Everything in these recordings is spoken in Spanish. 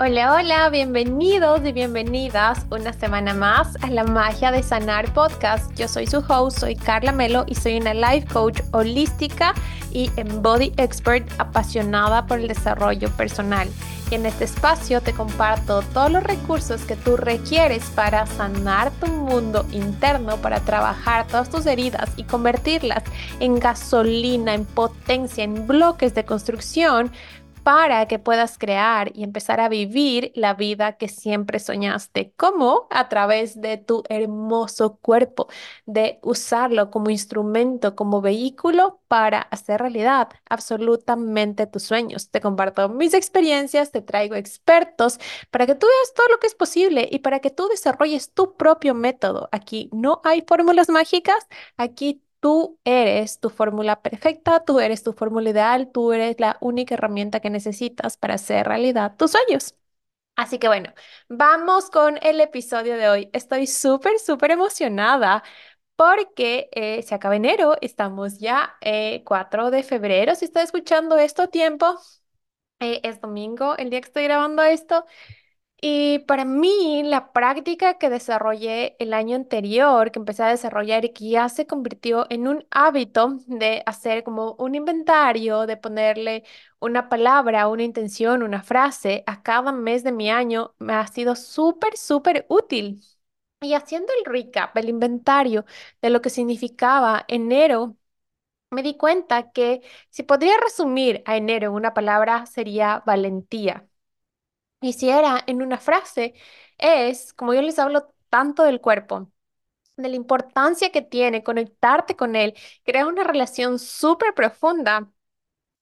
Hola, hola, bienvenidos y bienvenidas una semana más a la magia de sanar podcast. Yo soy su host, soy Carla Melo y soy una life coach holística y embody expert apasionada por el desarrollo personal. Y en este espacio te comparto todos los recursos que tú requieres para sanar tu mundo interno, para trabajar todas tus heridas y convertirlas en gasolina, en potencia, en bloques de construcción para que puedas crear y empezar a vivir la vida que siempre soñaste. ¿Cómo? A través de tu hermoso cuerpo, de usarlo como instrumento, como vehículo para hacer realidad absolutamente tus sueños. Te comparto mis experiencias, te traigo expertos para que tú veas todo lo que es posible y para que tú desarrolles tu propio método. Aquí no hay fórmulas mágicas, aquí Tú eres tu fórmula perfecta, tú eres tu fórmula ideal, tú eres la única herramienta que necesitas para hacer realidad tus sueños. Así que bueno, vamos con el episodio de hoy. Estoy súper, súper emocionada porque eh, se acaba enero, estamos ya eh, 4 de febrero. Si estás escuchando esto a tiempo, eh, es domingo, el día que estoy grabando esto. Y para mí, la práctica que desarrollé el año anterior, que empecé a desarrollar y que ya se convirtió en un hábito de hacer como un inventario, de ponerle una palabra, una intención, una frase a cada mes de mi año, me ha sido súper, súper útil. Y haciendo el recap, el inventario de lo que significaba enero, me di cuenta que si podría resumir a enero en una palabra, sería valentía. Y si era en una frase, es, como yo les hablo tanto del cuerpo, de la importancia que tiene conectarte con él, crear una relación súper profunda.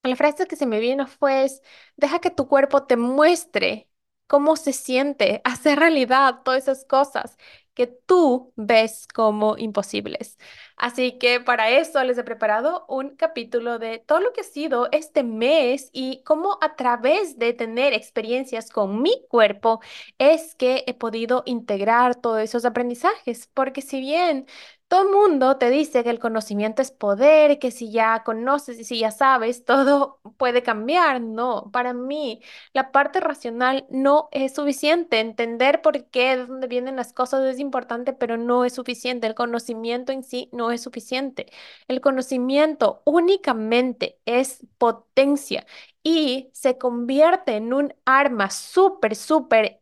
La frase que se me vino fue, deja que tu cuerpo te muestre cómo se siente hacer realidad todas esas cosas que tú ves como imposibles. Así que para eso les he preparado un capítulo de todo lo que ha sido este mes y cómo a través de tener experiencias con mi cuerpo es que he podido integrar todos esos aprendizajes. Porque si bien todo el mundo te dice que el conocimiento es poder, que si ya conoces y si ya sabes, todo puede cambiar. No, para mí la parte racional no es suficiente. Entender por qué, de dónde vienen las cosas es importante, pero no es suficiente. El conocimiento en sí no es suficiente. El conocimiento únicamente es potencia y se convierte en un arma súper, súper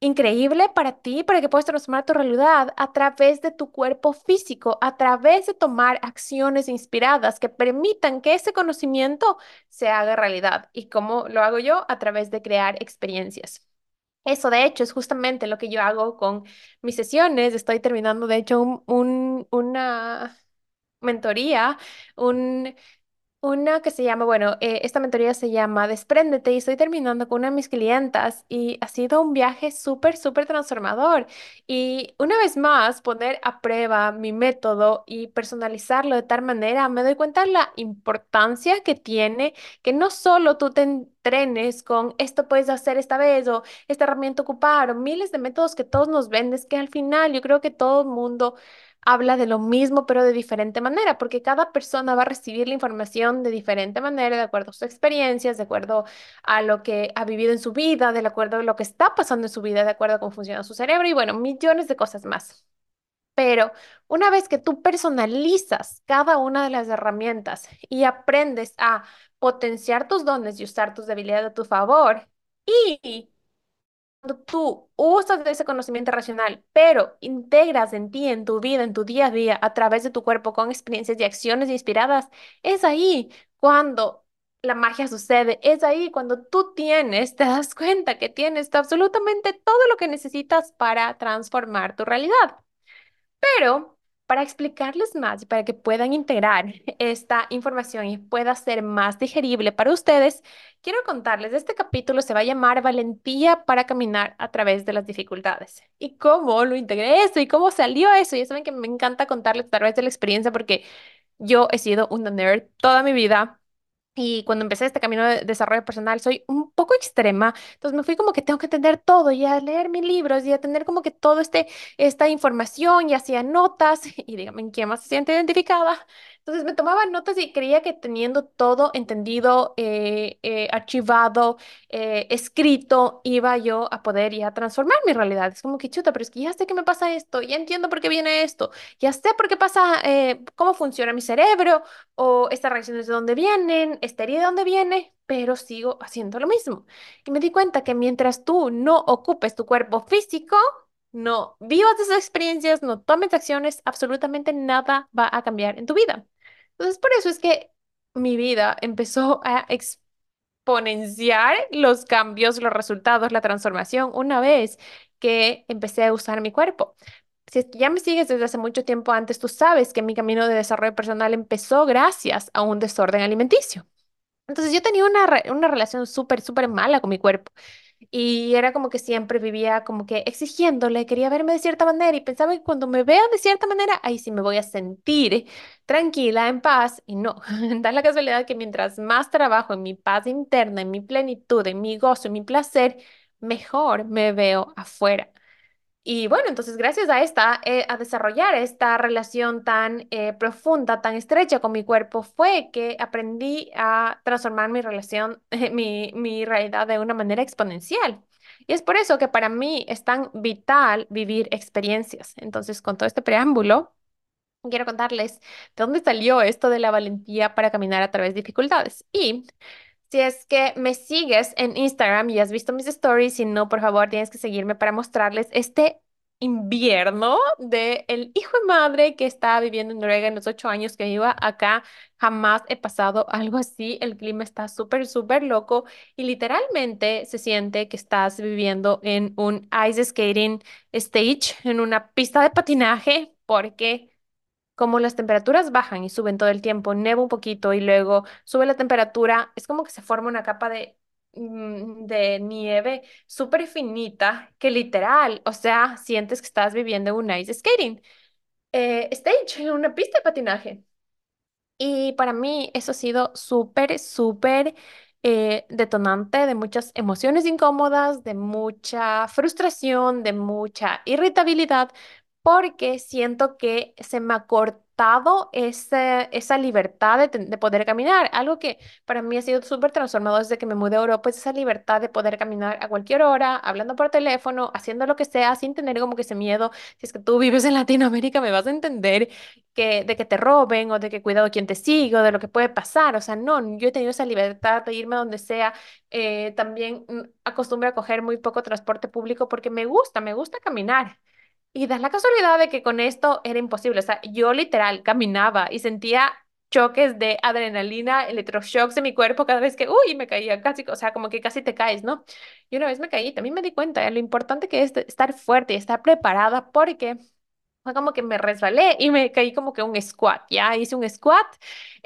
increíble para ti, para que puedas transformar tu realidad a través de tu cuerpo físico, a través de tomar acciones inspiradas que permitan que ese conocimiento se haga realidad. ¿Y cómo lo hago yo? A través de crear experiencias. Eso, de hecho, es justamente lo que yo hago con mis sesiones. Estoy terminando, de hecho, un, un- una mentoría, un una que se llama, bueno, eh, esta mentoría se llama Despréndete y estoy terminando con una de mis clientas y ha sido un viaje súper, súper transformador. Y una vez más, poner a prueba mi método y personalizarlo de tal manera, me doy cuenta de la importancia que tiene que no solo tú te entrenes con esto puedes hacer esta vez o esta herramienta ocupar o miles de métodos que todos nos venden, es que al final yo creo que todo el mundo habla de lo mismo, pero de diferente manera, porque cada persona va a recibir la información de diferente manera, de acuerdo a sus experiencias, de acuerdo a lo que ha vivido en su vida, de acuerdo a lo que está pasando en su vida, de acuerdo a cómo funciona su cerebro y bueno, millones de cosas más. Pero una vez que tú personalizas cada una de las herramientas y aprendes a potenciar tus dones y usar tus debilidades a tu favor, y tú usas ese conocimiento racional, pero integras en ti, en tu vida, en tu día a día, a través de tu cuerpo, con experiencias y acciones inspiradas, es ahí cuando la magia sucede. Es ahí cuando tú tienes, te das cuenta que tienes absolutamente todo lo que necesitas para transformar tu realidad. Pero para explicarles más y para que puedan integrar esta información y pueda ser más digerible para ustedes, quiero contarles, este capítulo se va a llamar Valentía para caminar a través de las dificultades. ¿Y cómo lo integré eso? ¿Y cómo salió eso? Ya saben que me encanta contarles a través de la experiencia porque yo he sido una nerd toda mi vida. Y cuando empecé este camino de desarrollo personal, soy un poco extrema, entonces me fui como que tengo que entender todo y a leer mis libros y a tener como que todo este, esta información y hacía notas y dígame quién más se siente identificada. Entonces me tomaba notas y creía que teniendo todo entendido, eh, eh, archivado, eh, escrito, iba yo a poder ya transformar mi realidad. Es como que chuta, pero es que ya sé que me pasa esto, ya entiendo por qué viene esto, ya sé por qué pasa, eh, cómo funciona mi cerebro, o estas reacciones de dónde vienen, esta herida de dónde viene, pero sigo haciendo lo mismo. Y me di cuenta que mientras tú no ocupes tu cuerpo físico, no vivas esas experiencias, no tomes acciones, absolutamente nada va a cambiar en tu vida. Entonces, por eso es que mi vida empezó a exponenciar los cambios, los resultados, la transformación una vez que empecé a usar mi cuerpo. Si ya me sigues desde hace mucho tiempo antes, tú sabes que mi camino de desarrollo personal empezó gracias a un desorden alimenticio. Entonces yo tenía una, una relación súper, súper mala con mi cuerpo. Y era como que siempre vivía como que exigiéndole, quería verme de cierta manera y pensaba que cuando me vea de cierta manera, ahí sí me voy a sentir tranquila, en paz. Y no, da la casualidad que mientras más trabajo en mi paz interna, en mi plenitud, en mi gozo, en mi placer, mejor me veo afuera. Y bueno, entonces gracias a esta, eh, a desarrollar esta relación tan eh, profunda, tan estrecha con mi cuerpo, fue que aprendí a transformar mi relación, mi, mi realidad de una manera exponencial. Y es por eso que para mí es tan vital vivir experiencias. Entonces, con todo este preámbulo, quiero contarles de dónde salió esto de la valentía para caminar a través de dificultades. Y si es que me sigues en Instagram y has visto mis stories, si no, por favor, tienes que seguirme para mostrarles este invierno de el hijo de madre que estaba viviendo en Noruega en los ocho años que iba acá. Jamás he pasado algo así. El clima está súper, súper loco y literalmente se siente que estás viviendo en un ice skating stage, en una pista de patinaje, porque como las temperaturas bajan y suben todo el tiempo, neva un poquito y luego sube la temperatura, es como que se forma una capa de, mm, de nieve súper finita que literal, o sea, sientes que estás viviendo en un ice skating eh, stage, en una pista de patinaje. Y para mí eso ha sido súper, súper eh, detonante de muchas emociones incómodas, de mucha frustración, de mucha irritabilidad, porque siento que se me ha cortado ese- esa libertad de, de poder caminar. Algo que para mí ha sido súper transformador desde que me mudé a Europa, es esa libertad de poder caminar a cualquier hora, hablando por teléfono, haciendo lo que sea, sin tener como que ese miedo. Si es que tú vives en Latinoamérica, me vas a entender que, de que te roben o de que cuidado quién te sigue o de lo que puede pasar. O sea, no, yo he tenido esa libertad de irme a donde sea. Eh, también mm, acostumbro a coger muy poco transporte público porque me gusta, me gusta caminar. Y da la casualidad de que con esto era imposible. O sea, yo literal caminaba y sentía choques de adrenalina, electroshocks en mi cuerpo cada vez que, uy, me caía casi, o sea, como que casi te caes, ¿no? Y una vez me caí, también me di cuenta de lo importante que es estar fuerte y estar preparada porque fue como que me resbalé y me caí como que un squat, ¿ya? Hice un squat,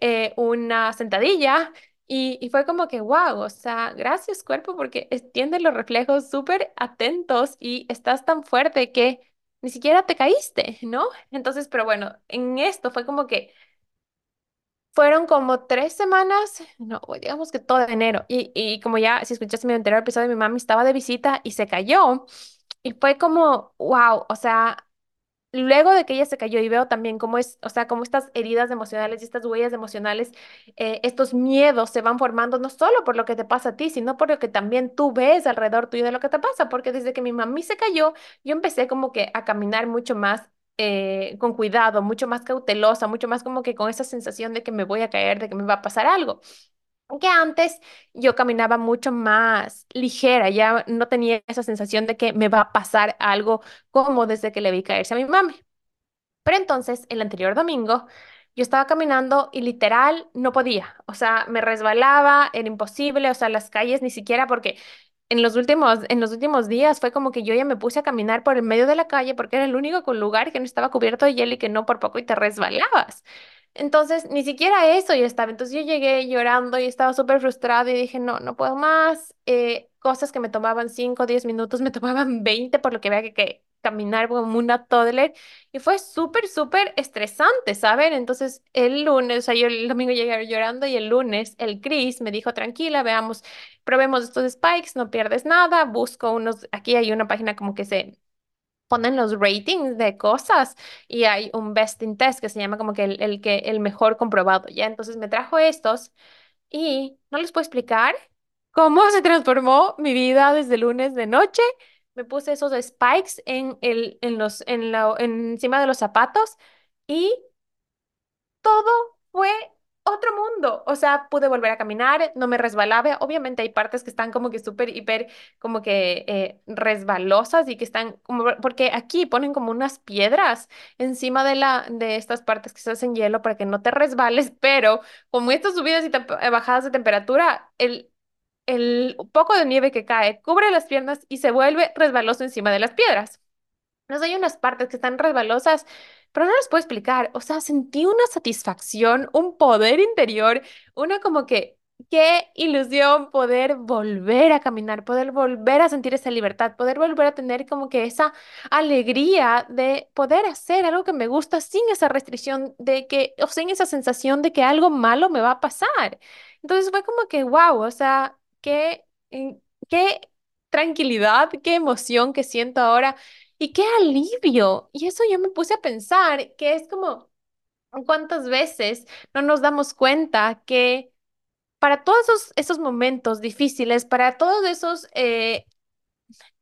eh, una sentadilla y, y fue como que, wow, o sea, gracias cuerpo porque extiende los reflejos súper atentos y estás tan fuerte que ni siquiera te caíste, ¿no? Entonces, pero bueno, en esto fue como que fueron como tres semanas, no, digamos que todo enero y, y como ya, si escuchaste mi anterior episodio, mi mami estaba de visita y se cayó. Y fue como, wow, o sea, Luego de que ella se cayó y veo también cómo es, o sea, cómo estas heridas emocionales y estas huellas emocionales, eh, estos miedos se van formando no solo por lo que te pasa a ti, sino por lo que también tú ves alrededor tuyo de lo que te pasa, porque desde que mi mami se cayó, yo empecé como que a caminar mucho más eh, con cuidado, mucho más cautelosa, mucho más como que con esa sensación de que me voy a caer, de que me va a pasar algo. Que antes yo caminaba mucho más ligera, ya no tenía esa sensación de que me va a pasar algo como desde que le vi caerse a mi mami. Pero entonces, el anterior domingo, yo estaba caminando y literal no podía. O sea, me resbalaba, era imposible. O sea, las calles ni siquiera porque en los últimos, en los últimos días fue como que yo ya me puse a caminar por el medio de la calle porque era el único lugar que no estaba cubierto de hielo y que no por poco y te resbalabas. Entonces, ni siquiera eso yo estaba. Entonces yo llegué llorando y estaba súper frustrada y dije, no, no puedo más. Eh, cosas que me tomaban 5 o 10 minutos, me tomaban 20 por lo que vea que, que caminar como una toddler. Y fue súper, súper estresante, ¿saben? Entonces, el lunes, o sea, yo el domingo llegué llorando y el lunes el Chris me dijo, tranquila, veamos, probemos estos spikes, no pierdes nada, busco unos, aquí hay una página como que se ponen los ratings de cosas y hay un best in test que se llama como que el, el que el mejor comprobado, ¿ya? Entonces me trajo estos y no les puedo explicar cómo se transformó mi vida desde lunes de noche. Me puse esos spikes en el, en los, en la, encima de los zapatos y todo fue otro O sea, pude volver a caminar, no me resbalaba. Obviamente hay partes que están como que súper, hiper, como que eh, resbalosas y que están como, porque aquí ponen como unas piedras encima de la, de estas partes que se hacen hielo para que no te resbales, pero como estas subidas y eh, bajadas de temperatura, el, el poco de nieve que cae cubre las piernas y se vuelve resbaloso encima de las piedras. No hay unas partes que están resbalosas pero no les puedo explicar, o sea, sentí una satisfacción, un poder interior, una como que, qué ilusión poder volver a caminar, poder volver a sentir esa libertad, poder volver a tener como que esa alegría de poder hacer algo que me gusta sin esa restricción de que, o sin esa sensación de que algo malo me va a pasar. Entonces fue como que, wow, o sea, qué, qué tranquilidad, qué emoción que siento ahora y qué alivio. Y eso yo me puse a pensar, que es como, ¿cuántas veces no nos damos cuenta que para todos esos, esos momentos difíciles, para todos esos eh,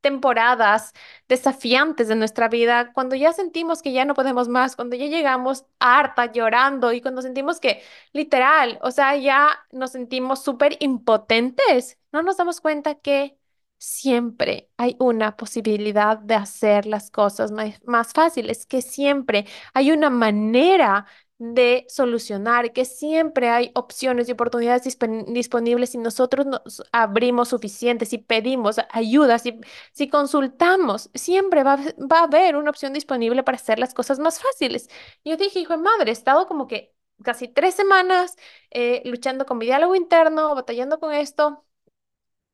temporadas desafiantes de nuestra vida, cuando ya sentimos que ya no podemos más, cuando ya llegamos harta llorando y cuando sentimos que literal, o sea, ya nos sentimos súper impotentes, no nos damos cuenta que siempre hay una posibilidad de hacer las cosas más, más fáciles, que siempre hay una manera de solucionar, que siempre hay opciones y oportunidades disponibles si nosotros nos abrimos suficientes, si pedimos ayuda, si, si consultamos, siempre va, va a haber una opción disponible para hacer las cosas más fáciles. Yo dije, hijo de madre, he estado como que casi tres semanas eh, luchando con mi diálogo interno, batallando con esto.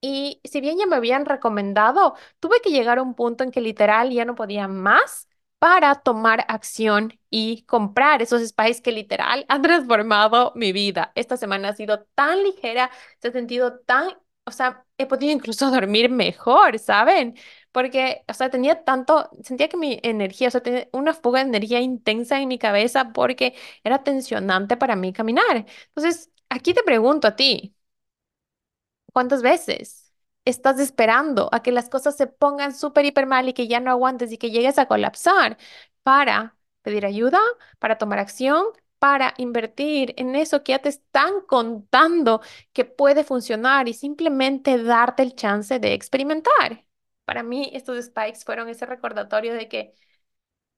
Y si bien ya me habían recomendado, tuve que llegar a un punto en que literal ya no podía más para tomar acción y comprar esos spices que literal han transformado mi vida. Esta semana ha sido tan ligera, se ha sentido tan, o sea, he podido incluso dormir mejor, ¿saben? Porque, o sea, tenía tanto, sentía que mi energía, o sea, tenía una fuga de energía intensa en mi cabeza porque era tensionante para mí caminar. Entonces, aquí te pregunto a ti, ¿cuántas veces? estás esperando a que las cosas se pongan súper, hiper mal y que ya no aguantes y que llegues a colapsar para pedir ayuda, para tomar acción, para invertir en eso que ya te están contando que puede funcionar y simplemente darte el chance de experimentar. Para mí, estos spikes fueron ese recordatorio de que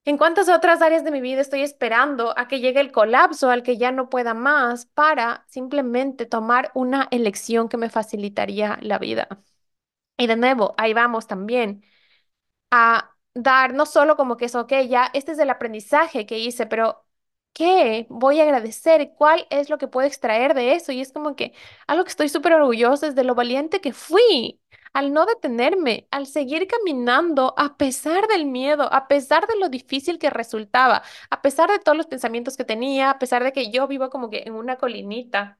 en cuántas otras áreas de mi vida estoy esperando a que llegue el colapso al que ya no pueda más para simplemente tomar una elección que me facilitaría la vida. Y de nuevo, ahí vamos también a dar no solo como que es, ok, ya este es el aprendizaje que hice, pero ¿qué voy a agradecer? ¿Cuál es lo que puedo extraer de eso? Y es como que algo que estoy súper orgullosa es de lo valiente que fui al no detenerme, al seguir caminando a pesar del miedo, a pesar de lo difícil que resultaba, a pesar de todos los pensamientos que tenía, a pesar de que yo vivo como que en una colinita.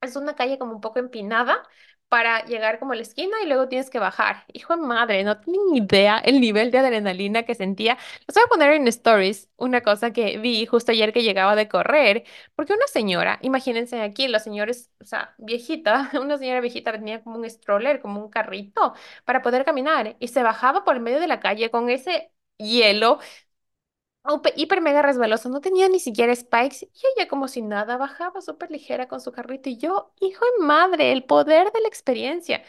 Es una calle como un poco empinada, para llegar como a la esquina y luego tienes que bajar. Hijo de madre, no tengo ni idea el nivel de adrenalina que sentía. Les voy a poner en stories una cosa que vi justo ayer que llegaba de correr, porque una señora, imagínense aquí, la señora es, o sea, viejita, una señora viejita tenía como un stroller, como un carrito para poder caminar y se bajaba por el medio de la calle con ese hielo hiper mega resbaloso, no tenía ni siquiera spikes y ella como si nada bajaba súper ligera con su carrito y yo, hijo de madre, el poder de la experiencia.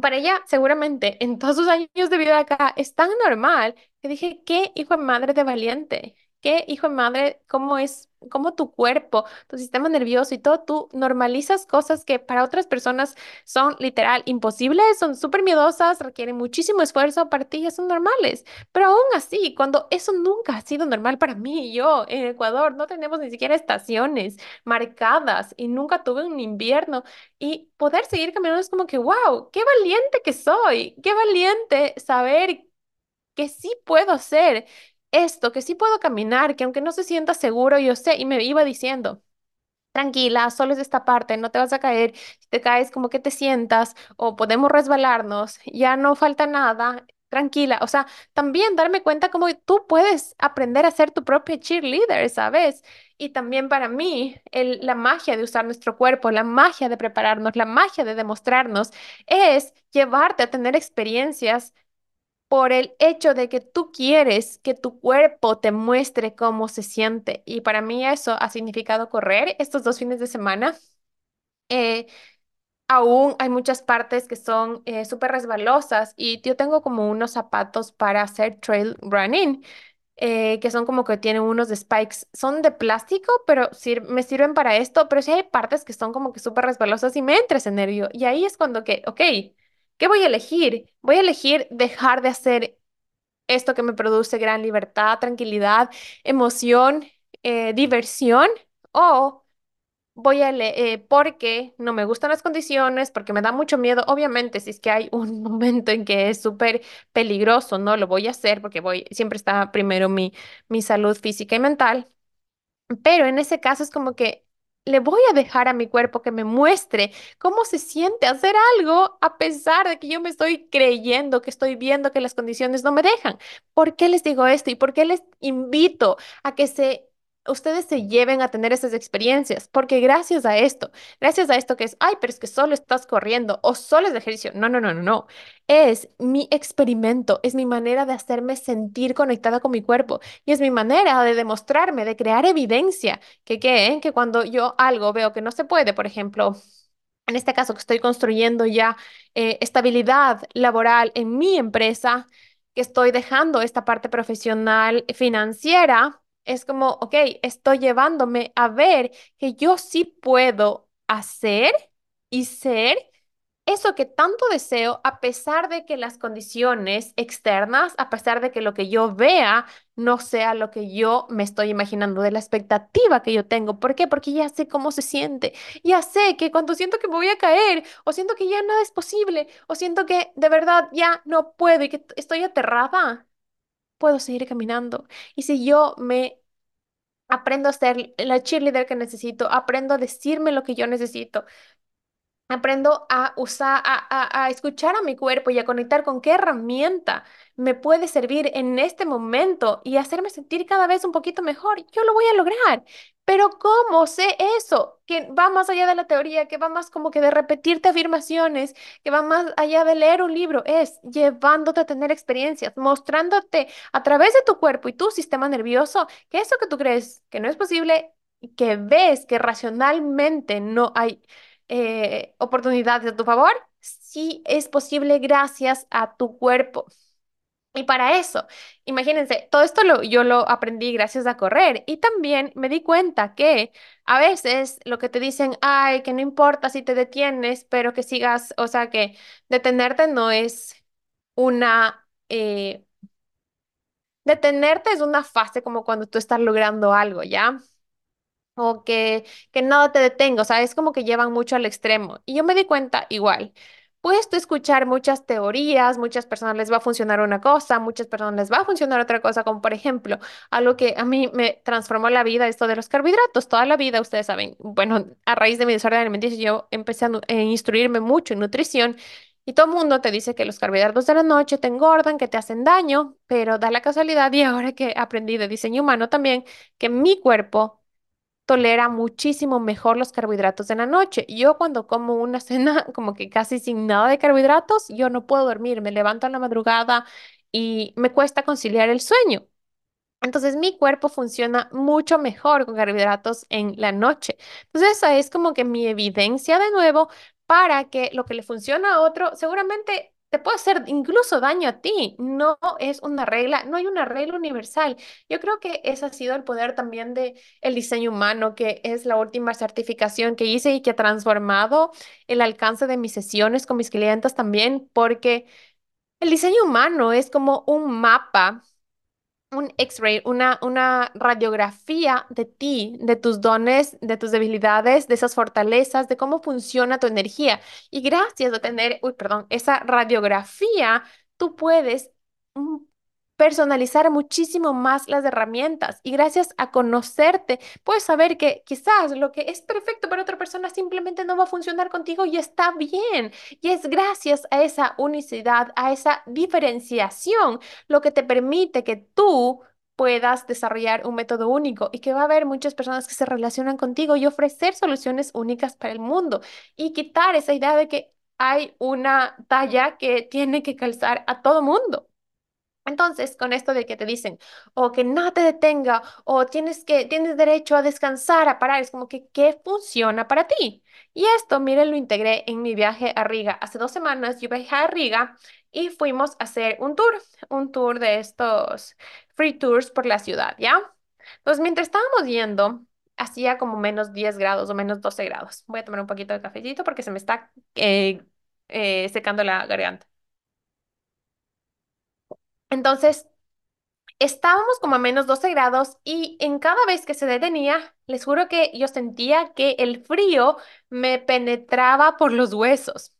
Para ella, seguramente, en todos sus años de vida acá, es tan normal que dije, qué hijo de madre de valiente, qué hijo de madre, cómo es cómo tu cuerpo, tu sistema nervioso y todo, tú normalizas cosas que para otras personas son literal imposibles, son súper miedosas, requieren muchísimo esfuerzo, para ti ya son normales. Pero aún así, cuando eso nunca ha sido normal para mí y yo en Ecuador, no tenemos ni siquiera estaciones marcadas y nunca tuve un invierno y poder seguir caminando es como que, wow, qué valiente que soy, qué valiente saber que sí puedo hacer esto, que sí puedo caminar, que aunque no se sienta seguro, yo sé, y me iba diciendo. Tranquila, solo es esta parte, no te vas a caer. Si te caes, como que te sientas o podemos resbalarnos, ya no falta nada. tranquila. O sea, también darme cuenta cómo tú puedes aprender a ser tu propia cheerleader, ¿sabes? Y también para mí, la magia de usar nuestro cuerpo, la magia de prepararnos, la magia de demostrarnos, es llevarte a tener experiencias por el hecho de que tú quieres que tu cuerpo te muestre cómo se siente. Y para mí eso ha significado correr estos dos fines de semana. Eh, Aún hay muchas partes que son eh, súper resbalosas y yo tengo como unos zapatos para hacer trail running, eh, que son como que tienen unos spikes. Son de plástico, pero me sirven para esto, pero sí hay partes que son como que súper resbalosas y me entra ese nervio. Y ahí es cuando que, ok, ¿qué voy a elegir? Voy a elegir dejar de hacer esto que me produce gran libertad, tranquilidad, emoción, eh, diversión, o voy a leer porque no me gustan las condiciones, porque me da mucho miedo. Obviamente, si es que hay un momento en que es súper peligroso, no lo voy a hacer porque voy, siempre está primero mi, mi salud física y mental. Pero en ese caso es como que le voy a dejar a mi cuerpo que me muestre cómo se siente hacer algo a pesar de que yo me estoy creyendo, que estoy viendo que las condiciones no me dejan. ¿Por qué les digo esto y por qué les invito a que se ustedes se lleven a tener esas experiencias? Porque gracias a esto, gracias a esto que es, ay, pero es que solo estás corriendo o solo es ejercicio. No, no, no, no, no. Es mi experimento, es mi manera de hacerme sentir conectada con mi cuerpo. Y es mi manera de demostrarme, de crear evidencia que, ¿qué? que cuando yo algo veo que no se puede, por ejemplo, en este caso que estoy construyendo ya eh, estabilidad laboral en mi empresa, que estoy dejando esta parte profesional financiera, es como, ok, estoy llevándome a ver que yo sí puedo hacer y ser eso que tanto deseo, a pesar de que las condiciones externas, a pesar de que lo que yo vea no sea lo que yo me estoy imaginando, de la expectativa que yo tengo. ¿Por qué? Porque ya sé cómo se siente. Ya sé que cuando siento que me voy a caer, o siento que ya nada es posible, o siento que de verdad ya no puedo y que estoy aterrada, puedo seguir caminando. Y si yo me aprendo a ser la cheerleader que necesito, aprendo a decirme lo que yo necesito, Aprendo a usar, a, a- a escuchar a mi cuerpo y a conectar con qué herramienta me puede servir en este momento y hacerme sentir cada vez un poquito mejor. Yo lo voy a lograr. Pero ¿cómo sé eso? Que va más allá de la teoría, que va más como que de repetirte afirmaciones, que va más allá de leer un libro. Es llevándote a tener experiencias, mostrándote a través de tu cuerpo y tu sistema nervioso que eso que tú crees que no es posible, que ves que racionalmente no hay eh, oportunidades a tu favor, sí es posible gracias a tu cuerpo. Y para eso, imagínense, todo esto lo, yo lo aprendí gracias a correr y también me di cuenta que a veces lo que te dicen, ay, que no importa si te detienes, pero que sigas, o sea, que detenerte no es una, eh, detenerte es una fase como cuando tú estás logrando algo, ¿ya? o que, que nada te detenga, o sea, es como que llevan mucho al extremo. Y yo me di cuenta igual. Puedes escuchar muchas teorías, muchas personas les va a funcionar una cosa, muchas personas les va a funcionar otra cosa, como por ejemplo, algo que a mí me transformó la vida, esto de los carbohidratos. Toda la vida, ustedes saben, bueno, a raíz de mi desorden alimenticio, yo empecé a a instruirme mucho en nutrición y todo el mundo te dice que los carbohidratos de la noche te engordan, que te hacen daño, pero da la casualidad y ahora que aprendí de diseño humano también, que mi cuerpo tolera muchísimo mejor los carbohidratos en la noche. Yo cuando como una cena como que casi sin nada de carbohidratos, yo no puedo dormir, me levanto en la madrugada y me cuesta conciliar el sueño. Entonces mi cuerpo funciona mucho mejor con carbohidratos en la noche. Entonces esa es como que mi evidencia de nuevo para que lo que le funciona a otro seguramente te puede hacer incluso daño a ti. No es una regla, no hay una regla universal. Yo creo que ese ha sido el poder también de el diseño humano, que es la última certificación que hice y que ha transformado el alcance de mis sesiones con mis clientes también, porque el diseño humano es como un mapa un X-ray, una, una radiografía de ti, de tus dones, de tus debilidades, de esas fortalezas, de cómo funciona tu energía. Y gracias a tener, uy, perdón, esa radiografía, tú puedes mm, personalizar muchísimo más las herramientas y gracias a conocerte, puedes saber que quizás lo que es perfecto para otra persona simplemente no va a funcionar contigo y está bien. Y es gracias a esa unicidad, a esa diferenciación, lo que te permite que tú puedas desarrollar un método único y que va a haber muchas personas que se relacionan contigo y ofrecer soluciones únicas para el mundo y quitar esa idea de que hay una talla que tiene que calzar a todo mundo. Entonces, con esto de que te dicen, o que nada te detenga, o tienes que, tienes derecho a descansar, a parar, es como que, ¿qué funciona para ti? Y esto, miren, lo integré en mi viaje a Riga. Hace dos semanas yo viajé a Riga y fuimos a hacer un tour, un tour de estos free tours por la ciudad, ¿ya? Pues mientras estábamos yendo, hacía como menos 10 grados o menos 12 grados. Voy a tomar un poquito de cafecito porque se me está eh, eh, secando la garganta. Entonces, estábamos como a menos 12 grados y en cada vez que se detenía, les juro que yo sentía que el frío me penetraba por los huesos.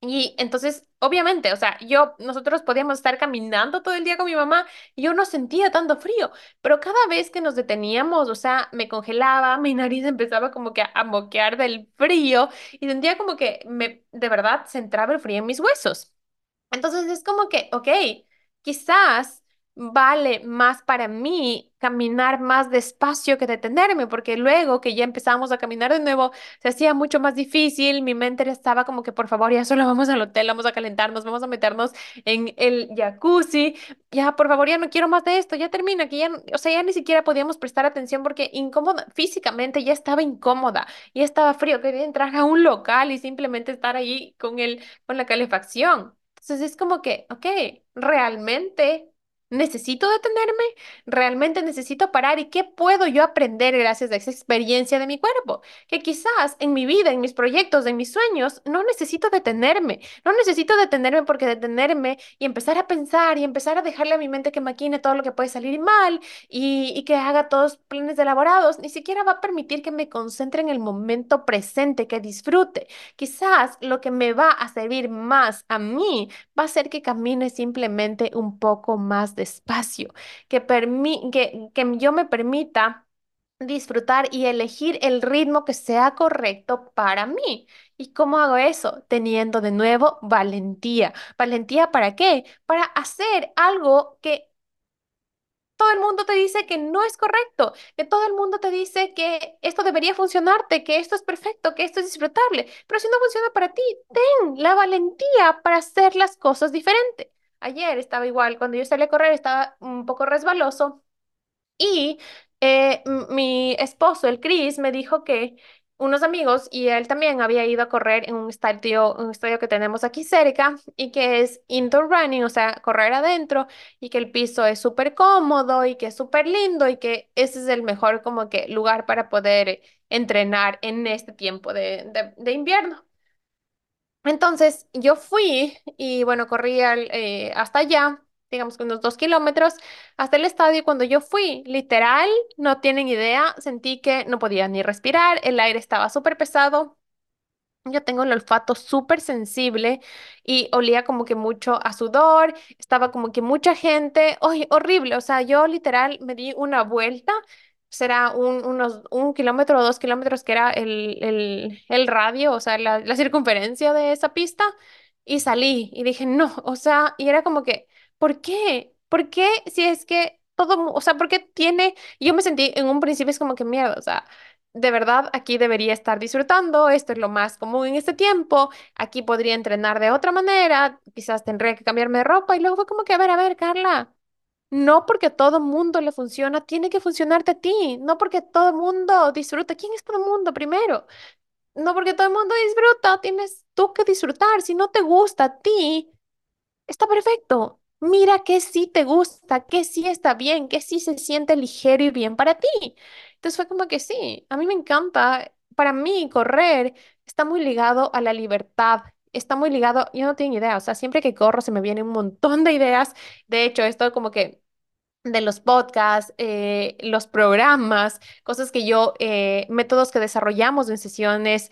Y entonces, obviamente, o sea, yo, nosotros podíamos estar caminando todo el día con mi mamá yo no sentía tanto frío, pero cada vez que nos deteníamos, o sea, me congelaba, mi nariz empezaba como que a moquear del frío y sentía como que me, de verdad, se entraba el frío en mis huesos. Entonces es como que, ok, quizás vale más para mí caminar más despacio que detenerme, porque luego que ya empezamos a caminar de nuevo, se hacía mucho más difícil, mi mente estaba como que por favor, ya solo vamos al hotel, vamos a calentarnos, vamos a meternos en el jacuzzi, ya por favor, ya no quiero más de esto, ya termina, que ya, o sea, ya ni siquiera podíamos prestar atención porque incómoda, físicamente ya estaba incómoda, ya estaba frío, quería entrar a un local y simplemente estar ahí con el, con la calefacción. Entonces es como que, ok, realmente necesito detenerme, realmente necesito parar y qué puedo yo aprender gracias a esa experiencia de mi cuerpo, que quizás en mi vida, en mis proyectos, en mis sueños, no necesito detenerme, no necesito detenerme porque detenerme y empezar a pensar y empezar a dejarle a mi mente que maquine todo lo que puede salir mal y, y que haga todos planes elaborados, ni siquiera va a permitir que me concentre en el momento presente, que disfrute. Quizás lo que me va a servir más a mí va a ser que camine simplemente un poco más despacio, que, que, que yo me permita disfrutar y elegir el ritmo que sea correcto para mí. ¿Y cómo hago eso? Teniendo de nuevo valentía. ¿Valentía para qué? Para hacer algo que todo el mundo te dice que no es correcto, que todo el mundo te dice que esto debería funcionarte, que esto es perfecto, que esto es disfrutable. Pero si no funciona para ti, ten la valentía para hacer las cosas diferentes. Ayer estaba igual, cuando yo salí a correr estaba un poco resbaloso y eh, mi esposo, el Chris, me dijo que unos amigos y él también había ido a correr en un estadio, un estadio que tenemos aquí cerca y que es indoor running, o sea, correr adentro y que el piso es súper cómodo y que es súper lindo y que ese es el mejor como que lugar para poder entrenar en este tiempo de, de invierno. Entonces yo fui y bueno, corrí eh, hasta allá, digamos que unos dos kilómetros, hasta el estadio. Cuando yo fui, literal, no tienen idea, sentí que no podía ni respirar, el aire estaba súper pesado. Yo tengo el olfato súper sensible y olía como que mucho a sudor, estaba como que mucha gente, oye, horrible, o sea, yo literal me di una vuelta será un, unos, un kilómetro o dos kilómetros que era el, el, el radio, o sea, la, la, circunferencia de esa pista, y salí y dije, no, o sea, y era como que, ¿por qué? ¿Por qué si es que todo, o sea, por qué tiene, yo me sentí en un principio es como que mierda, o sea, de verdad aquí debería estar disfrutando, esto es lo más común en este tiempo, aquí podría entrenar de otra manera, quizás tendría que cambiarme de ropa, y luego fue como que, a ver, a ver, Carla. No porque todo mundo le funciona, tiene que funcionarte a ti. No porque todo mundo disfruta. ¿Quién es todo mundo primero? No porque todo mundo disfruta, tienes tú que disfrutar. Si no te gusta a ti, está perfecto. Mira que sí te gusta, que sí está bien, que sí se siente ligero y bien para ti. Entonces fue como que sí, a mí me encanta. Para mí, correr está muy ligado a la libertad está muy ligado, yo no tengo idea, o sea, siempre que corro se me vienen un montón de ideas. De hecho, esto como que de los podcasts, eh, los programas, cosas que yo, eh, métodos que desarrollamos en sesiones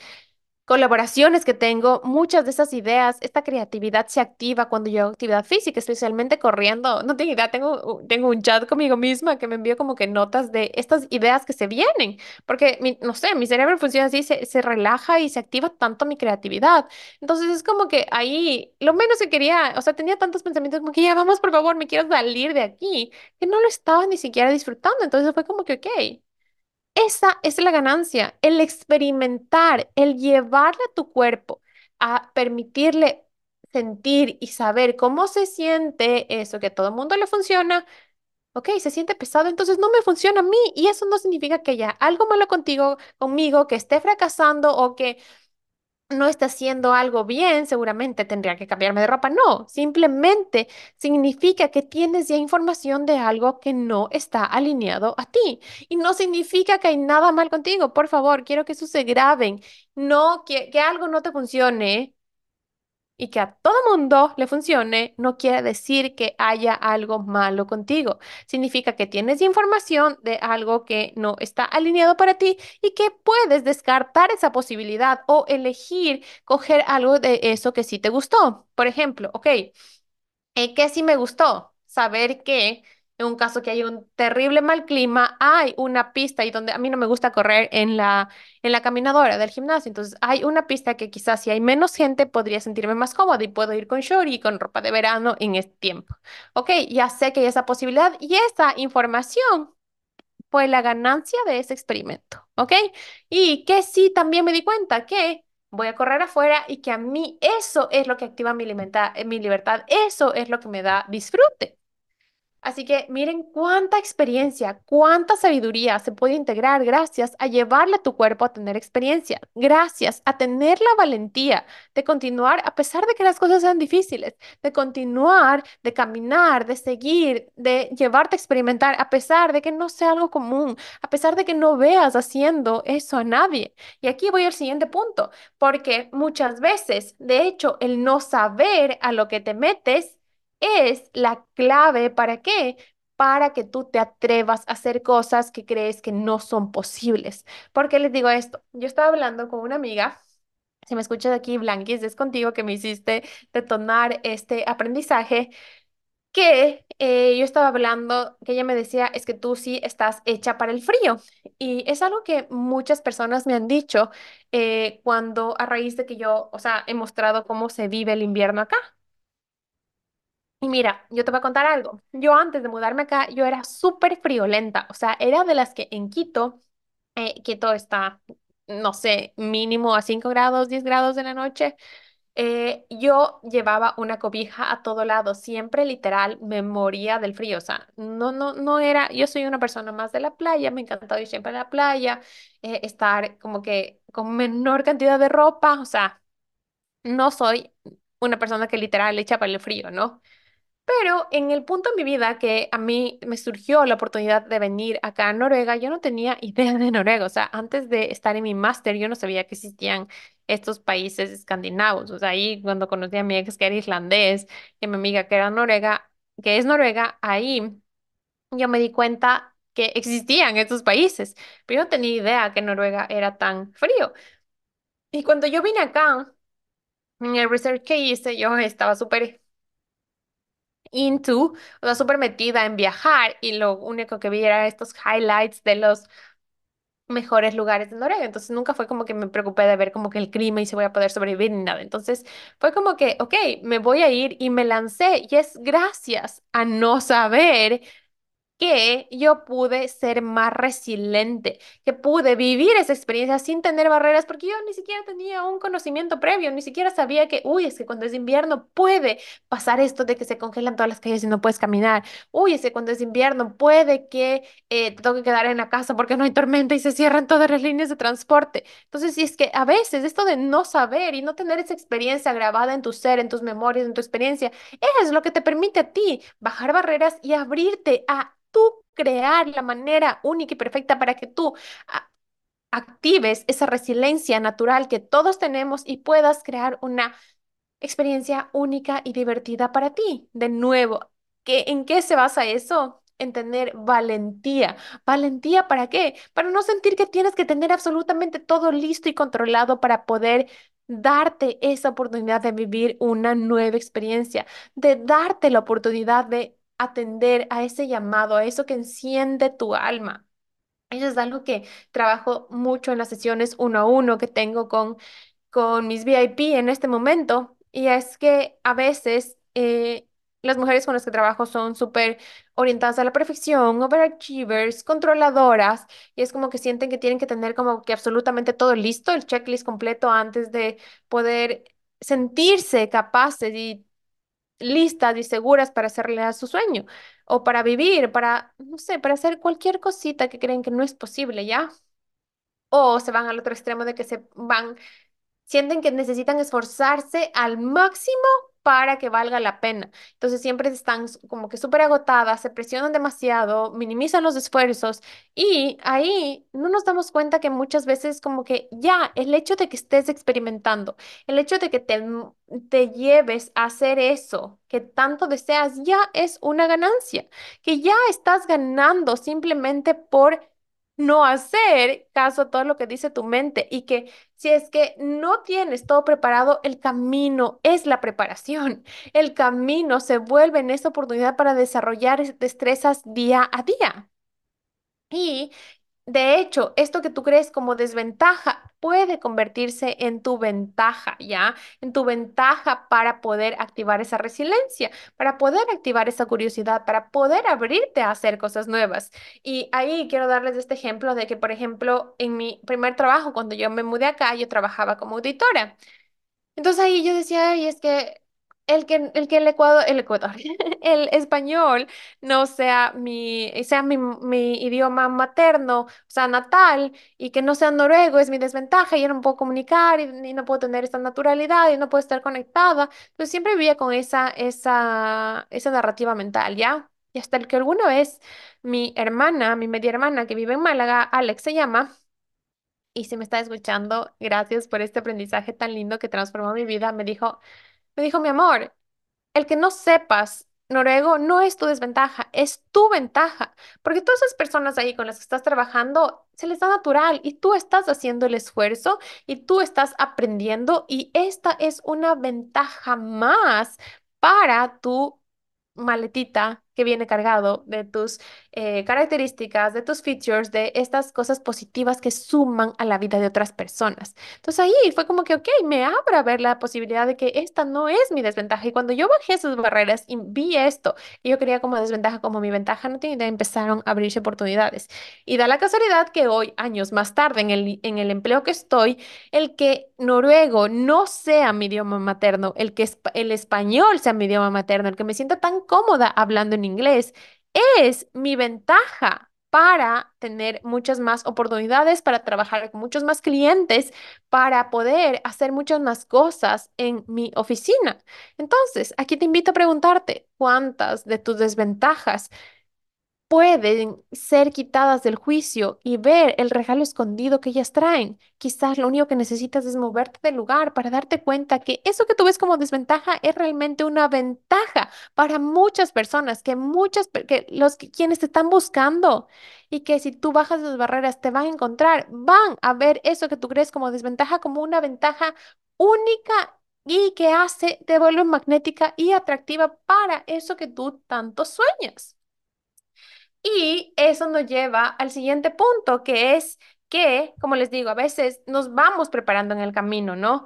colaboraciones que tengo, muchas de esas ideas, esta creatividad se activa cuando yo hago actividad física, especialmente corriendo. No tengo idea, tengo, tengo un chat conmigo misma que me envío como que notas de estas ideas que se vienen, porque, mi- no sé, mi cerebro funciona así, se, se relaja y se activa tanto mi creatividad. Entonces es como que ahí, lo menos que quería, o sea, tenía tantos pensamientos como que ya vamos, por favor, me quiero salir de aquí, que no lo estaba ni siquiera disfrutando. Entonces fue como que, ok. Esa es la ganancia, el experimentar, el llevarle a tu cuerpo a permitirle sentir y saber cómo se siente eso que a todo el mundo le funciona. Ok, se siente pesado, entonces no me funciona a mí y eso no significa que haya algo malo contigo, conmigo, que esté fracasando o que no está haciendo algo bien, seguramente tendría que cambiarme de ropa. No, simplemente significa que tienes ya información de algo que no está alineado a ti. Y no significa que hay nada mal contigo. Por favor, quiero que eso se graben. No, que, que algo no te funcione y que a todo mundo le funcione, no quiere decir que haya algo malo contigo. Significa que tienes información de algo que no está alineado para ti y que puedes descartar esa posibilidad o elegir coger algo de eso que sí te gustó. Por ejemplo, ok. Eh, que sí me gustó saber que en un caso que hay un terrible mal clima, hay una pista y donde a mí no me gusta correr en la, en la caminadora del gimnasio. Entonces hay una pista que quizás si hay menos gente podría sentirme más cómoda y puedo ir con short y con ropa de verano en este tiempo. Ok, ya sé que hay esa posibilidad y esa información fue la ganancia de ese experimento. Ok, y que sí también me di cuenta que voy a correr afuera y que a mí eso es lo que activa mi, limita- mi libertad, eso es lo que me da disfrute. Así que miren cuánta experiencia, cuánta sabiduría se puede integrar gracias a llevarle a tu cuerpo a tener experiencia, gracias a tener la valentía de continuar a pesar de que las cosas sean difíciles, de continuar, de caminar, de seguir, de llevarte a experimentar a pesar de que no sea algo común, a pesar de que no veas haciendo eso a nadie. Y aquí voy al siguiente punto, porque muchas veces, de hecho, el no saber a lo que te metes, es la clave para qué? Para que tú te atrevas a hacer cosas que crees que no son posibles. ¿Por qué les digo esto? Yo estaba hablando con una amiga, si me escuchas aquí, Blanquis, es contigo que me hiciste detonar este aprendizaje, que eh, yo estaba hablando, que ella me decía, es que tú sí estás hecha para el frío. Y es algo que muchas personas me han dicho eh, cuando a raíz de que yo, o sea, he mostrado cómo se vive el invierno acá. Y mira, yo te voy a contar algo. Yo antes de mudarme acá, yo era súper friolenta. O sea, era de las que en Quito, eh, Quito está, no sé, mínimo a 5 grados, 10 grados de la noche. eh, yo llevaba una cobija a todo lado. Siempre, literal, me moría del frío. O sea, no, no, no era. Yo soy una persona más de la playa. Me encanta ir siempre a la playa, eh, estar como que con menor cantidad de ropa. O sea, no soy una persona que literal echa para el frío, ¿no? Pero en el punto en mi vida que a mí me surgió la oportunidad de venir acá a Noruega, yo no tenía idea de Noruega. O sea, antes de estar en mi máster, yo no sabía que existían estos países escandinavos. O sea, ahí cuando conocí a mi ex que era irlandés y a mi amiga que era noruega, que es noruega, ahí yo me di cuenta que existían estos países. Pero yo no tenía idea que Noruega era tan frío. Y cuando yo vine acá, en el research que hice, yo estaba súper into, o sea, súper metida en viajar y lo único que vi era estos highlights de los mejores lugares de Noruega. Entonces nunca fue como que me preocupé de ver como que el clima y si voy a poder sobrevivir ni nada. Entonces fue como que, ok, me voy a ir y me lancé y es gracias a no saber que yo pude ser más resiliente, que pude vivir esa experiencia sin tener barreras, porque yo ni siquiera tenía un conocimiento previo, ni siquiera sabía que, uy, es que cuando es invierno puede pasar esto de que se congelan todas las calles y no puedes caminar, uy, es que cuando es invierno puede que eh, te toque quedar en la casa porque no hay tormenta y se cierran todas las líneas de transporte. Entonces, si es que a veces esto de no saber y no tener esa experiencia grabada en tu ser, en tus memorias, en tu experiencia, es lo que te permite a ti bajar barreras y abrirte a tú crear la manera única y perfecta para que tú a- actives esa resiliencia natural que todos tenemos y puedas crear una experiencia única y divertida para ti. De nuevo, ¿qué, en qué se basa eso? en tener valentía. ¿Valentía para qué? Para no sentir que tienes que tener absolutamente todo listo y controlado para poder darte esa oportunidad de vivir una nueva experiencia, de darte la oportunidad de atender a ese llamado, a eso que enciende tu alma. Eso es algo que trabajo mucho en las sesiones uno a uno que tengo con, con mis VIP en este momento. Y es que a veces eh, las mujeres con las que trabajo son súper orientadas a la perfección, overachievers, controladoras, y es como que sienten que tienen que tener como que absolutamente todo listo, el checklist completo antes de poder sentirse capaces y listas y seguras para hacerle a su sueño o para vivir, para, no sé, para hacer cualquier cosita que creen que no es posible, ¿ya? O se van al otro extremo de que se van sienten que necesitan esforzarse al máximo para que valga la pena. Entonces siempre están como que súper agotadas, se presionan demasiado, minimizan los esfuerzos y ahí no nos damos cuenta que muchas veces como que ya el hecho de que estés experimentando, el hecho de que te, m- te lleves a hacer eso que tanto deseas, ya es una ganancia, que ya estás ganando simplemente por... no hacer caso a todo lo que dice tu mente y que si es que no tienes todo preparado, el camino es la preparación. El camino se vuelve en esa oportunidad para desarrollar es- destrezas día a día. Y de hecho, esto que tú crees como desventaja puede convertirse en tu ventaja, ¿ya? En tu ventaja para poder activar esa resiliencia, para poder activar esa curiosidad, para poder abrirte a hacer cosas nuevas. Y ahí quiero darles este ejemplo de que, por ejemplo, en mi primer trabajo, cuando yo me mudé acá, yo trabajaba como auditora. Entonces ahí yo decía, y es que el que el que el Ecuador, el Ecuador, el español no sea mi, sea mi, mi idioma materno, o sea, natal, y que no sea noruego es mi desventaja, y yo no puedo comunicar, y, y no puedo tener esa naturalidad, y no puedo estar conectada. Entonces siempre vivía con esa, esa, esa narrativa mental, ¿ya? Y hasta el que alguna vez mi hermana, mi media hermana que vive en Málaga, Alex se llama, y si me está escuchando, gracias por este aprendizaje tan lindo que transformó mi vida. Me dijo, me dijo, mi amor, el que no sepas noruego no es tu desventaja, es tu ventaja. Porque todas esas personas ahí con las que estás trabajando, se les da natural y tú estás haciendo el esfuerzo y tú estás aprendiendo y esta es una ventaja más para tu maletita que viene cargado de tus eh, características, de tus features, de estas cosas positivas que suman a la vida de otras personas. Entonces ahí fue como que, ok, me abre a ver la posibilidad de que esta no es mi desventaja. Y cuando yo bajé esas barreras y vi esto, que yo quería como desventaja, como mi ventaja, no idea, empezaron a abrirse oportunidades. Y da la casualidad que hoy, años más tarde, en el, en el empleo que estoy, el que noruego no sea mi idioma materno, el que el español sea mi idioma materno, el que me sienta tan cómoda hablando en inglés, es mi ventaja para tener muchas más oportunidades, para trabajar con muchos más clientes, para poder hacer muchas más cosas en mi oficina. Entonces, aquí te invito a preguntarte, ¿cuántas de tus desventajas pueden ser quitadas del juicio y ver el regalo escondido que ellas traen. Quizás lo único que necesitas es moverte del lugar para darte cuenta que eso que tú ves como desventaja es realmente una ventaja para muchas personas, que muchas, que los quienes te están buscando y que si tú bajas las barreras te van a encontrar, van a ver eso que tú crees como desventaja como una ventaja única. Y que hace, te vuelve magnética y atractiva para eso que tú tanto sueñas. Y eso nos lleva al siguiente punto, que es que, como les digo, a veces nos vamos preparando en el camino, ¿no?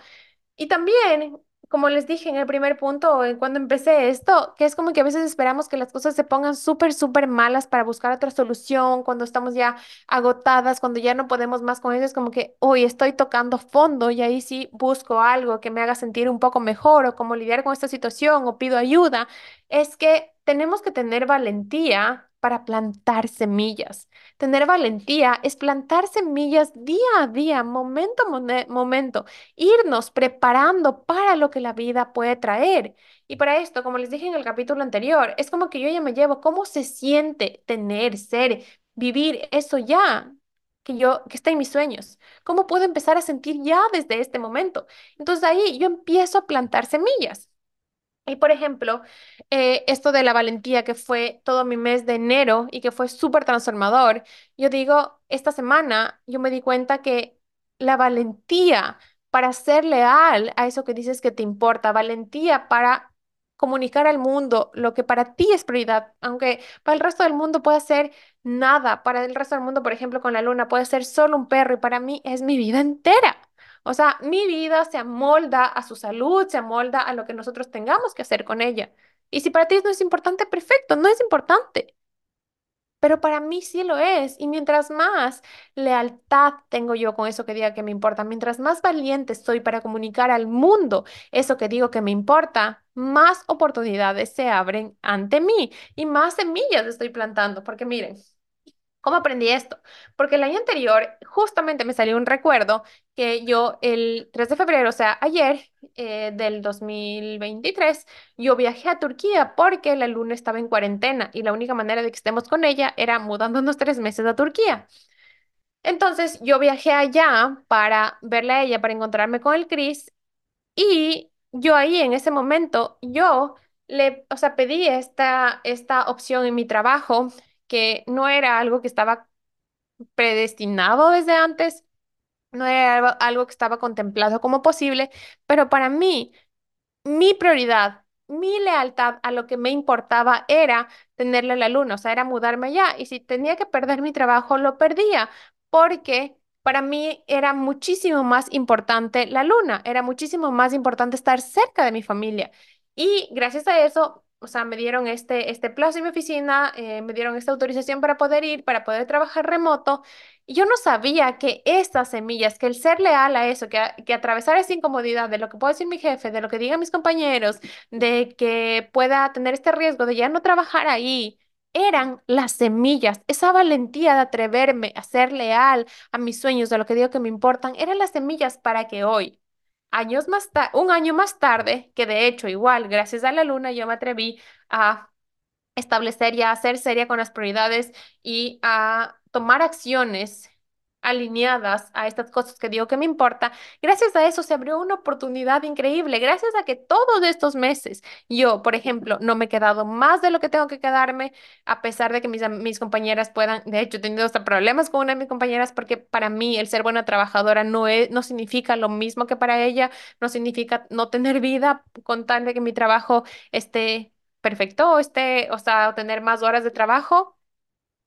Y también, como les dije en el primer punto, cuando empecé esto, que es como que a veces esperamos que las cosas se pongan súper, súper malas para buscar otra solución, cuando estamos ya agotadas, cuando ya no podemos más con eso, es como que, hoy estoy tocando fondo y ahí sí busco algo que me haga sentir un poco mejor o cómo lidiar con esta situación o pido ayuda. Es que tenemos que tener valentía para plantar semillas. Tener valentía es plantar semillas día a día, momento a momento irnos preparando para lo que la vida puede traer. Y para esto, como les dije en el capítulo anterior, es como que yo ya me llevo cómo se siente tener, ser, vivir eso ya, que yo, que está en mis sueños. ¿Cómo puedo empezar a sentir ya desde este momento? Entonces ahí yo empiezo a plantar semillas. Y por ejemplo, eh, esto de la valentía que fue todo mi mes de enero y que fue súper transformador, yo digo, esta semana yo me di cuenta que la valentía para ser leal a eso que dices que te importa, valentía para comunicar al mundo lo que para ti es prioridad, aunque para el resto del mundo puede ser nada, para el resto del mundo, por ejemplo, con la luna puede ser solo un perro y para mí es mi vida entera. O sea, mi vida se amolda a su salud, se amolda a lo que nosotros tengamos que hacer con ella. Y si para ti no es importante, perfecto, no es importante. Pero para mí sí lo es. Y mientras más lealtad tengo yo con eso que diga que me importa, mientras más valiente estoy para comunicar al mundo eso que digo que me importa, más oportunidades se abren ante mí y más semillas estoy plantando. Porque miren, ¿Cómo aprendí esto? Porque el año anterior justamente me salió un recuerdo que yo el 3 de febrero, o sea, ayer eh, del 2023, yo viajé a Turquía porque la luna estaba en cuarentena y la única manera de que estemos con ella era mudándonos tres meses a Turquía. Entonces yo viajé allá para verla a ella, para encontrarme con el Chris y yo ahí en ese momento, yo le, o sea, pedí esta, esta opción en mi trabajo que no era algo que estaba predestinado desde antes, no era algo, que estaba contemplado como posible, pero para mí mi prioridad, mi lealtad a lo que me importaba era tenerle la luna, o sea, era mudarme allá. Y si tenía que perder mi trabajo, lo perdía, porque para mí era muchísimo más importante la luna, era muchísimo más importante estar cerca de mi familia. Y gracias a eso, o sea, me dieron este, este plazo en mi oficina, eh, me dieron esta autorización para poder ir, para poder trabajar remoto. Y yo no sabía que estas semillas, que el ser leal a eso, que, a- que atravesar esa incomodidad de lo que puede decir mi jefe, de lo que digan mis compañeros, de que pueda tener este riesgo de ya no trabajar ahí, eran las semillas, esa valentía de atreverme a ser leal a mis sueños, de lo que digo que me importan, eran las semillas para que hoy años más un año más tarde, que de hecho igual, gracias a la luna, yo me atreví a establecer y a ser seria con las prioridades y a tomar acciones alineadas a estas cosas que digo que me importa, gracias a eso se abrió una oportunidad increíble, gracias a que todos estos meses yo, por ejemplo, no me he quedado más de lo que tengo que quedarme, a pesar de que mis, mis compañeras puedan, de hecho, he tenido hasta problemas con una de mis compañeras porque para mí el ser buena trabajadora no es, no significa lo mismo que para ella, no significa no tener vida con tal de que mi trabajo esté perfecto, esté, o sea, tener más horas de trabajo.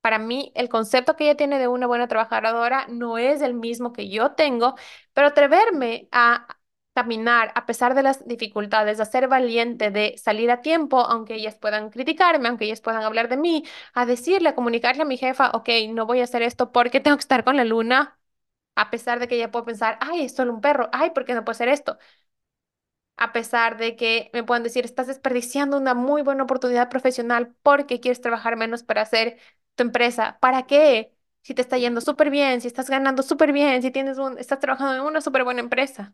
Para mí, el concepto que ella tiene de una buena trabajadora no es el mismo que yo tengo, pero atreverme a caminar a pesar de las dificultades, a ser valiente, de salir a tiempo, aunque ellas puedan criticarme, aunque ellas puedan hablar de mí, a decirle, a comunicarle a mi jefa, ok, no voy a hacer esto porque tengo que estar con la luna, a pesar de que ella puede pensar, ay, es solo un perro, ay, ¿por qué no puedo hacer esto? a pesar de que me puedan decir, estás desperdiciando una muy buena oportunidad profesional porque quieres trabajar menos para hacer tu empresa. ¿Para qué? Si te está yendo súper bien, si estás ganando súper bien, si tienes un, estás trabajando en una súper buena empresa.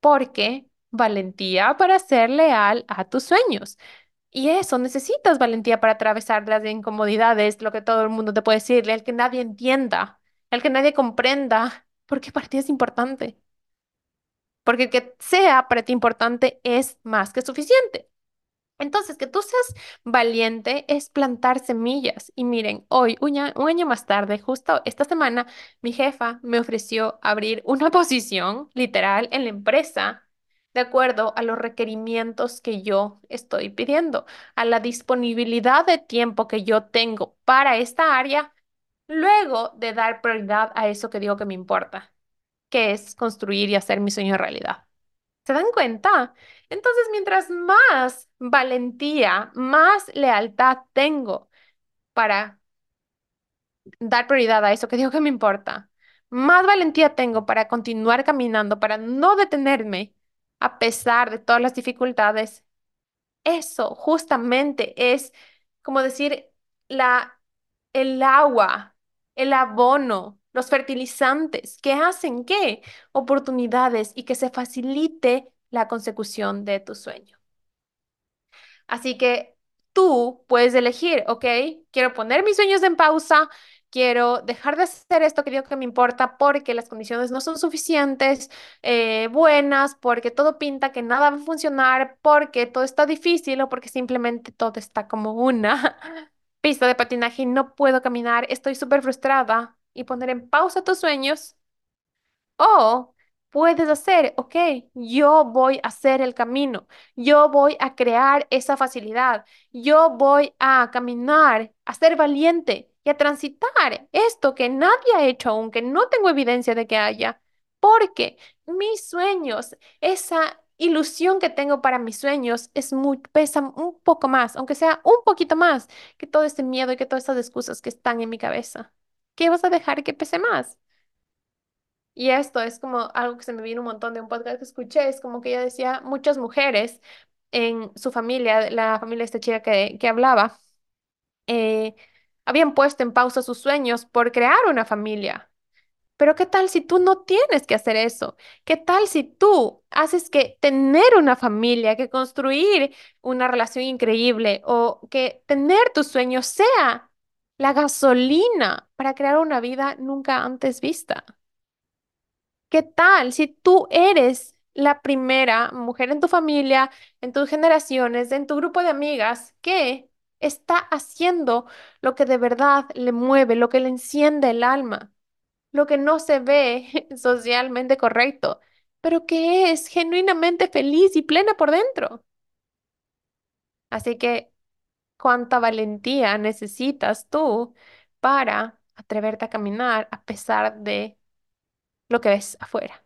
Porque valentía para ser leal a tus sueños. Y eso, necesitas valentía para atravesar las incomodidades, lo que todo el mundo te puede decir, el que nadie entienda, el que nadie comprenda, porque para ti es importante porque que sea para ti importante es más que suficiente. Entonces, que tú seas valiente es plantar semillas. Y miren, hoy, un año, más tarde, justo esta semana, mi jefa me ofreció abrir una posición literal en la empresa de acuerdo a los requerimientos que yo estoy pidiendo, a la disponibilidad de tiempo que yo tengo para esta área, luego de dar prioridad a eso que digo que me importa, que es construir y hacer mi sueño realidad. ¿Se dan cuenta? Entonces, mientras más valentía, más lealtad tengo para dar prioridad a eso que digo que me importa, más valentía tengo para continuar caminando, para no detenerme a pesar de todas las dificultades, eso justamente es como decir la el agua, el abono, los fertilizantes que hacen que oportunidades y que se facilite la consecución de tu sueño. Así que tú puedes elegir, ok, quiero poner mis sueños en pausa, quiero dejar de hacer esto que digo que me importa porque las condiciones no son suficientes, eh, buenas, porque todo pinta que nada va a funcionar, porque todo está difícil o porque simplemente todo está como una pista de patinaje y no puedo caminar, estoy súper frustrada y poner en pausa tus sueños o puedes hacer, ok, yo voy a hacer el camino, yo voy a crear esa facilidad, yo voy a caminar, a ser valiente y a transitar esto que nadie ha hecho aún, que no tengo evidencia de que haya, porque mis sueños, esa ilusión que tengo para mis sueños es muy, pesa un poco más, aunque sea un poquito más que todo ese miedo y que todas esas excusas que están en mi cabeza. ¿Qué vas a dejar que pese más? Y esto es como algo que se me vino un montón de un podcast que escuché, es como que ella decía, muchas mujeres en su familia, la familia de esta chica que, que hablaba, eh, habían puesto en pausa sus sueños por crear una familia. Pero ¿qué tal si tú no tienes que hacer eso? ¿Qué tal si tú haces que tener una familia, que construir una relación increíble o que tener tus sueños sea la gasolina para crear una vida nunca antes vista? ¿Qué tal si tú eres la primera mujer en tu familia, en tus generaciones, en tu grupo de amigas que está haciendo lo que de verdad le mueve, lo que le enciende el alma, lo que no se ve socialmente correcto, pero que es genuinamente feliz y plena por dentro? Así que, ¿cuánta valentía necesitas tú para atreverte a caminar a pesar de lo que ves afuera?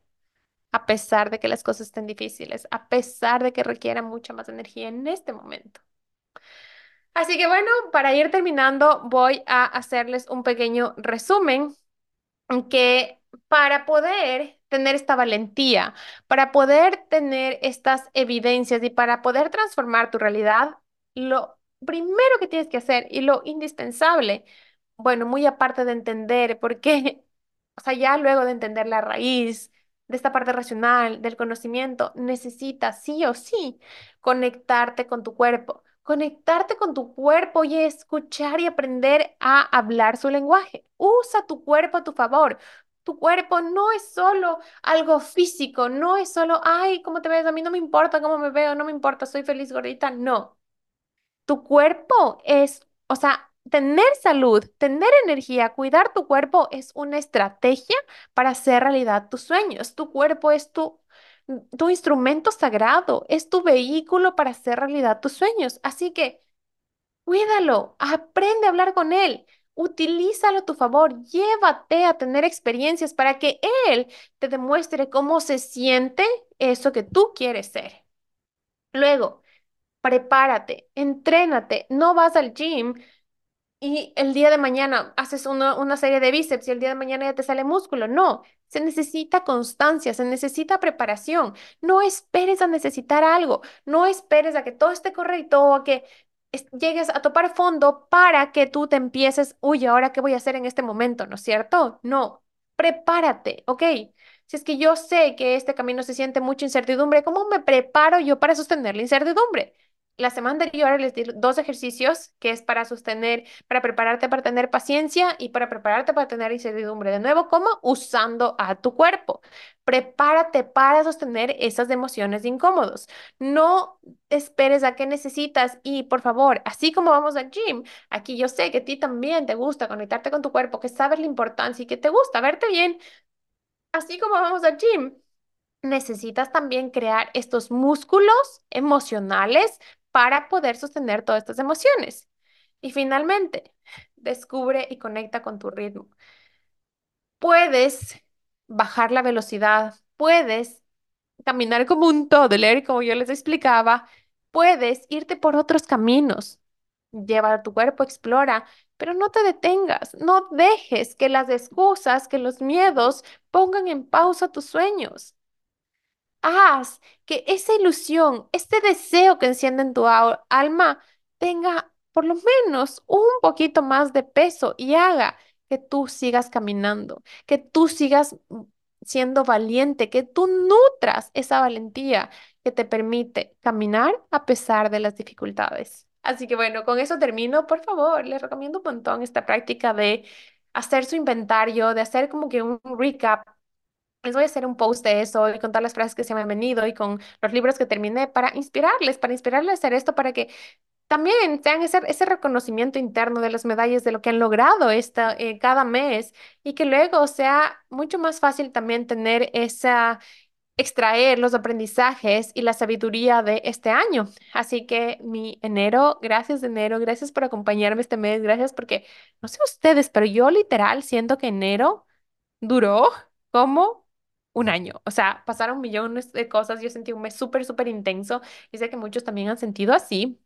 a pesar de que las cosas estén difíciles, a pesar de que requieran mucha más energía en este momento. Así que bueno, para ir terminando, voy a hacerles un pequeño resumen que para poder tener esta valentía, para poder tener estas evidencias y para poder transformar tu realidad, lo primero que tienes que hacer y lo indispensable, bueno, muy aparte de entender por qué, o sea, ya luego de entender la raíz, de esta parte racional, del conocimiento, necesitas sí o sí conectarte con tu cuerpo, conectarte con tu cuerpo y escuchar y aprender a hablar su lenguaje. Usa tu cuerpo a tu favor. Tu cuerpo no es solo algo físico, no es solo, ay, ¿cómo te ves? A mí no me importa cómo me veo, no me importa, soy feliz gordita. No. Tu cuerpo es, o sea, tener salud, tener energía, cuidar tu cuerpo es una estrategia para hacer realidad tus sueños. Tu cuerpo es tu, tu instrumento sagrado, es tu vehículo para hacer realidad tus sueños. Así que cuídalo, aprende a hablar con él. Utilízalo a tu favor, llévate a tener experiencias para que él te demuestre cómo se siente eso que tú quieres ser. Luego, prepárate, entrénate, no vas al gym y el día de mañana haces una, una serie de bíceps y el día de mañana ya te sale músculo. No, se necesita constancia, se necesita preparación. No esperes a necesitar algo, no esperes a que todo esté correcto o a que llegues a topar fondo para que tú te empieces, uy, ahora qué voy a hacer en este momento, ¿no es cierto? No, prepárate, ¿ok? Si es que yo sé que este camino se siente mucha incertidumbre, ¿cómo me preparo yo para sostener la incertidumbre? La semana anterior les di dos ejercicios que es para sostener, para prepararte para tener paciencia y para prepararte para tener incertidumbre. De nuevo, ¿cómo? Usando a tu cuerpo. Prepárate para sostener esas emociones incómodos. No esperes a qué necesitas y por favor, así como vamos al gym, aquí yo sé que a ti también te gusta conectarte con tu cuerpo, que sabes la importancia y que te gusta verte bien. Así como vamos al gym, necesitas también crear estos músculos emocionales para poder sostener todas estas emociones. Y finalmente, descubre y conecta con tu ritmo. Puedes bajar la velocidad, puedes caminar como un toddler, como yo les explicaba, puedes irte por otros caminos. Lleva a tu cuerpo, explora, pero no te detengas, no dejes que las excusas, que los miedos pongan en pausa tus sueños haz que esa ilusión, este deseo que enciende en tu alma tenga por lo menos un poquito más de peso y haga que tú sigas caminando, que tú sigas siendo valiente, que tú nutras esa valentía que te permite caminar a pesar de las dificultades. Así que bueno, con eso termino. Por favor, les recomiendo un montón esta práctica de hacer su inventario, de hacer como que un recap. Les voy a hacer un post de eso y con todas las frases que se me han venido y con los libros que terminé para inspirarles, para inspirarles a hacer esto, para que también tengan ese, ese reconocimiento interno de las medallas de lo que han logrado esta, eh, cada mes y que luego sea mucho más fácil también tener esa extraer los aprendizajes y la sabiduría de este año. Así que mi enero, gracias enero, gracias por acompañarme este mes, gracias porque, no sé ustedes, pero yo literal siento que enero duró como un año. O sea, pasaron millones de cosas, yo sentí un mes súper, súper intenso y sé que muchos también han sentido así.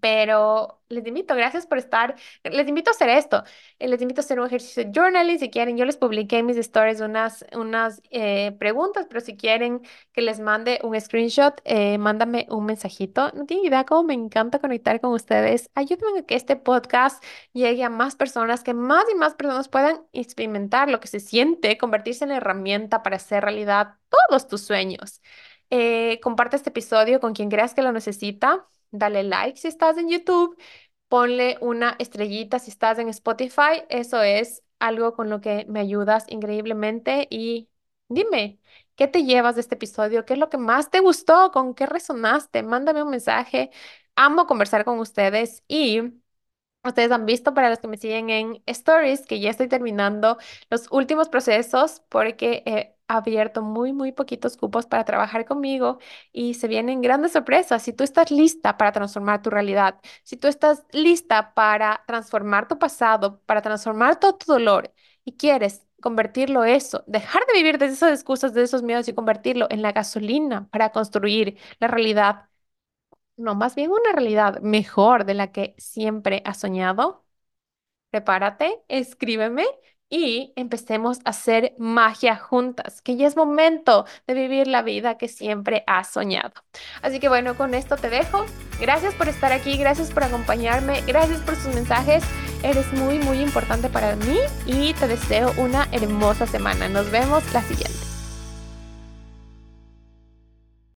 Pero les invito, gracias por estar. Les invito a hacer esto. eh, Les invito a hacer un ejercicio de journaling. Si quieren, yo les publiqué en mis stories unas, unas eh, preguntas, pero si quieren que les mande un screenshot, eh, mándame un mensajito. No tienen idea cómo me encanta conectar con ustedes. Ayúdenme a que este podcast llegue a más personas, que más y más personas puedan experimentar lo que se siente, convertirse en herramienta para hacer realidad todos tus sueños. Eh, comparte este episodio con quien creas que lo necesita. Dale like si estás en YouTube, ponle una estrellita si estás en Spotify. Eso es algo con lo que me ayudas increíblemente. Y dime, ¿qué te llevas de este episodio? ¿Qué es lo que más te gustó? ¿Con qué resonaste? Mándame un mensaje. Amo conversar con ustedes y... Ustedes han visto para los que me siguen en Stories que ya estoy terminando los últimos procesos porque he abierto muy, muy poquitos cupos para trabajar conmigo y se vienen grandes sorpresas. Si tú estás lista para transformar tu realidad, si tú estás lista para transformar tu pasado, para transformar todo tu dolor y quieres convertirlo eso, dejar de vivir de esas excusas, de esos miedos y convertirlo en la gasolina para construir la realidad no, más bien una realidad mejor de la que siempre has soñado. Prepárate, escríbeme y empecemos a hacer magia juntas, que ya es momento de vivir la vida que siempre has soñado. Así que bueno, con esto te dejo. Gracias por estar aquí, gracias por acompañarme, gracias por sus mensajes. Eres muy, muy importante para mí y te deseo una hermosa semana. Nos vemos la siguiente.